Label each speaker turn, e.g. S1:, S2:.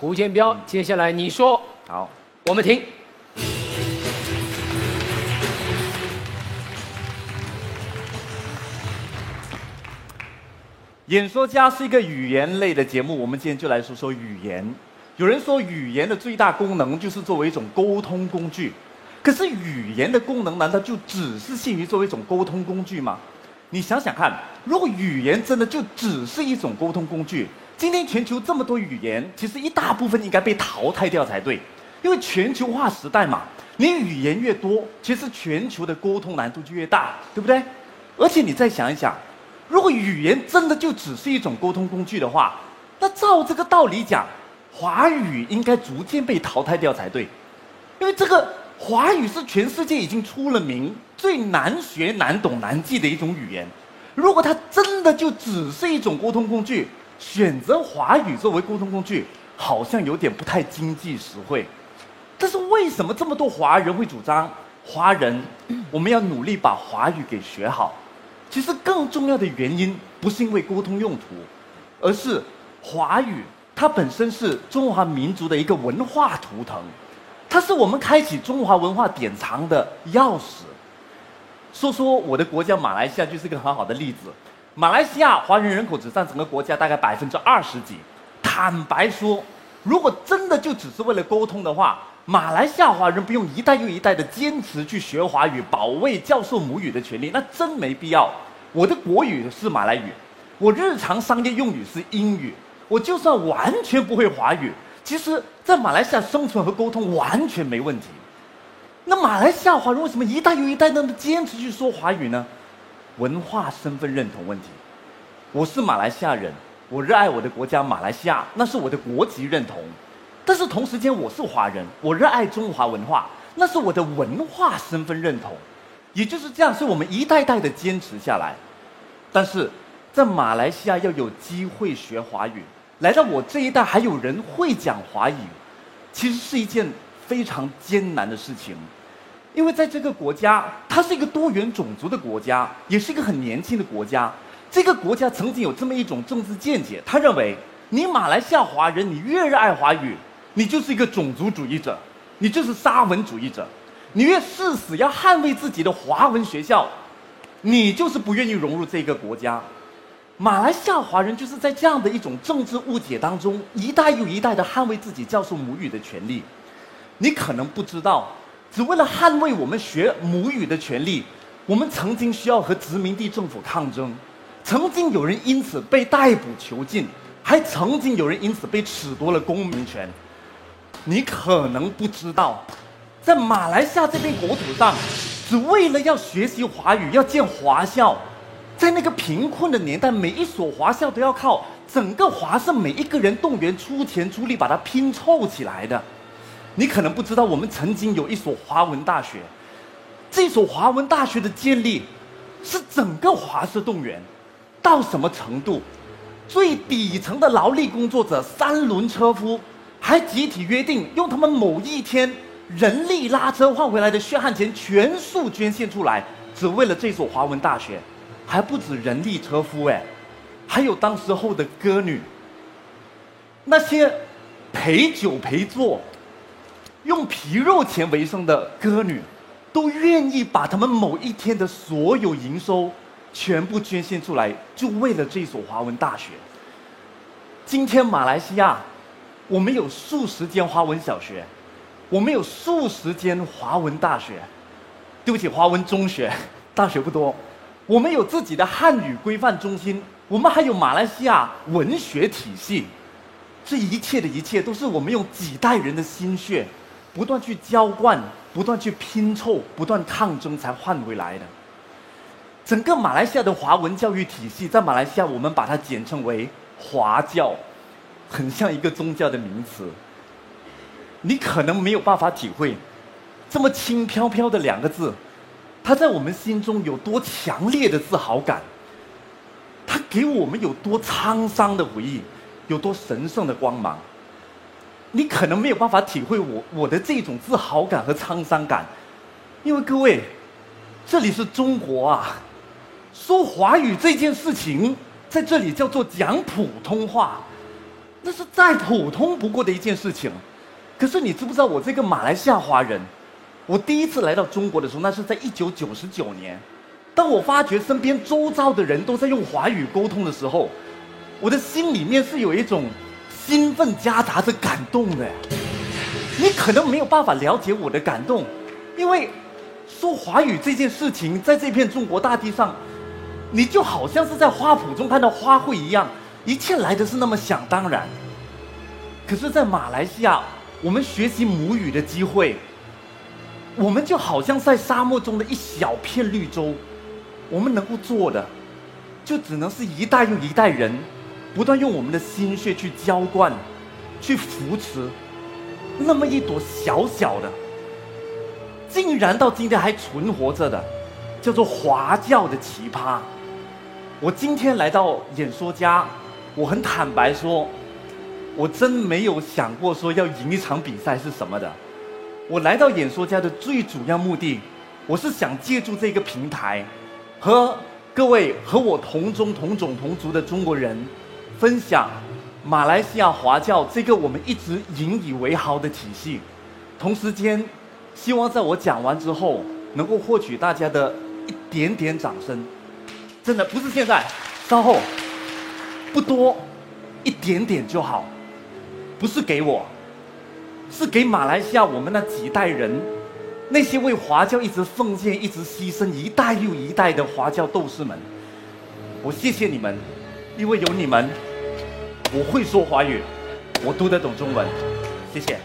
S1: 胡建彪，接下来你说，
S2: 好，
S1: 我们听。
S2: 演说家是一个语言类的节目，我们今天就来说说语言。有人说，语言的最大功能就是作为一种沟通工具。可是，语言的功能难道就只是限于作为一种沟通工具吗？你想想看，如果语言真的就只是一种沟通工具，今天全球这么多语言，其实一大部分应该被淘汰掉才对。因为全球化时代嘛，你语言越多，其实全球的沟通难度就越大，对不对？而且你再想一想。如果语言真的就只是一种沟通工具的话，那照这个道理讲，华语应该逐渐被淘汰掉才对，因为这个华语是全世界已经出了名、最难学、难懂、难记的一种语言。如果它真的就只是一种沟通工具，选择华语作为沟通工具，好像有点不太经济实惠。但是为什么这么多华人会主张华人，我们要努力把华语给学好？其实更重要的原因不是因为沟通用途，而是华语它本身是中华民族的一个文化图腾，它是我们开启中华文化典藏的钥匙。说说我的国家马来西亚就是一个很好的例子。马来西亚华人人口只占整个国家大概百分之二十几。坦白说，如果真的就只是为了沟通的话，马来西亚华人不用一代又一代的坚持去学华语，保卫教授母语的权利，那真没必要。我的国语是马来语，我日常商业用语是英语，我就算完全不会华语，其实在马来西亚生存和沟通完全没问题。那马来西亚华人为什么一代又一代那么坚持去说华语呢？文化身份认同问题。我是马来西亚人，我热爱我的国家马来西亚，那是我的国籍认同。但是同时间，我是华人，我热爱中华文化，那是我的文化身份认同，也就是这样，是我们一代代的坚持下来。但是在马来西亚要有机会学华语，来到我这一代还有人会讲华语，其实是一件非常艰难的事情，因为在这个国家，它是一个多元种族的国家，也是一个很年轻的国家。这个国家曾经有这么一种政治见解，他认为你马来西亚华人，你越热爱华语。你就是一个种族主义者，你就是沙文主义者，你越誓死要捍卫自己的华文学校，你就是不愿意融入这个国家。马来西亚华人就是在这样的一种政治误解当中，一代又一代的捍卫自己教授母语的权利。你可能不知道，只为了捍卫我们学母语的权利，我们曾经需要和殖民地政府抗争，曾经有人因此被逮捕囚禁，还曾经有人因此被褫夺了公民权。你可能不知道，在马来西亚这片国土上，只为了要学习华语，要建华校，在那个贫困的年代，每一所华校都要靠整个华盛每一个人动员出钱出力把它拼凑起来的。你可能不知道，我们曾经有一所华文大学，这所华文大学的建立，是整个华社动员，到什么程度？最底层的劳力工作者，三轮车夫。还集体约定用他们某一天人力拉车换回来的血汗钱全数捐献出来，只为了这所华文大学，还不止人力车夫哎，还有当时候的歌女，那些陪酒陪坐、用皮肉钱为生的歌女，都愿意把他们某一天的所有营收全部捐献出来，就为了这所华文大学。今天马来西亚。我们有数十间华文小学，我们有数十间华文大学，对不起，华文中学，大学不多。我们有自己的汉语规范中心，我们还有马来西亚文学体系。这一切的一切，都是我们用几代人的心血，不断去浇灌，不断去拼凑，不断抗争才换回来的。整个马来西亚的华文教育体系，在马来西亚，我们把它简称为华教。很像一个宗教的名词，你可能没有办法体会，这么轻飘飘的两个字，它在我们心中有多强烈的自豪感，它给我们有多沧桑的回忆，有多神圣的光芒。你可能没有办法体会我我的这种自豪感和沧桑感，因为各位，这里是中国啊，说华语这件事情，在这里叫做讲普通话。那是再普通不过的一件事情。可是你知不知道，我这个马来西亚华人，我第一次来到中国的时候，那是在一九九十九年。当我发觉身边周遭的人都在用华语沟通的时候，我的心里面是有一种兴奋夹杂着感动的。你可能没有办法了解我的感动，因为说华语这件事情，在这片中国大地上，你就好像是在花圃中看到花卉一样，一切来的是那么想当然。可是，在马来西亚，我们学习母语的机会，我们就好像在沙漠中的一小片绿洲，我们能够做的，就只能是一代又一代人，不断用我们的心血去浇灌，去扶持，那么一朵小小的，竟然到今天还存活着的，叫做华教的奇葩。我今天来到演说家，我很坦白说。我真没有想过说要赢一场比赛是什么的。我来到演说家的最主要目的，我是想借助这个平台，和各位和我同宗同种同族的中国人，分享马来西亚华教这个我们一直引以为豪的体系。同时间，希望在我讲完之后，能够获取大家的一点点掌声。真的不是现在，稍后，不多，一点点就好。不是给我，是给马来西亚我们那几代人，那些为华教一直奉献、一直牺牲一代又一代的华教斗士们。我谢谢你们，因为有你们，我会说华语，我读得懂中文。谢谢。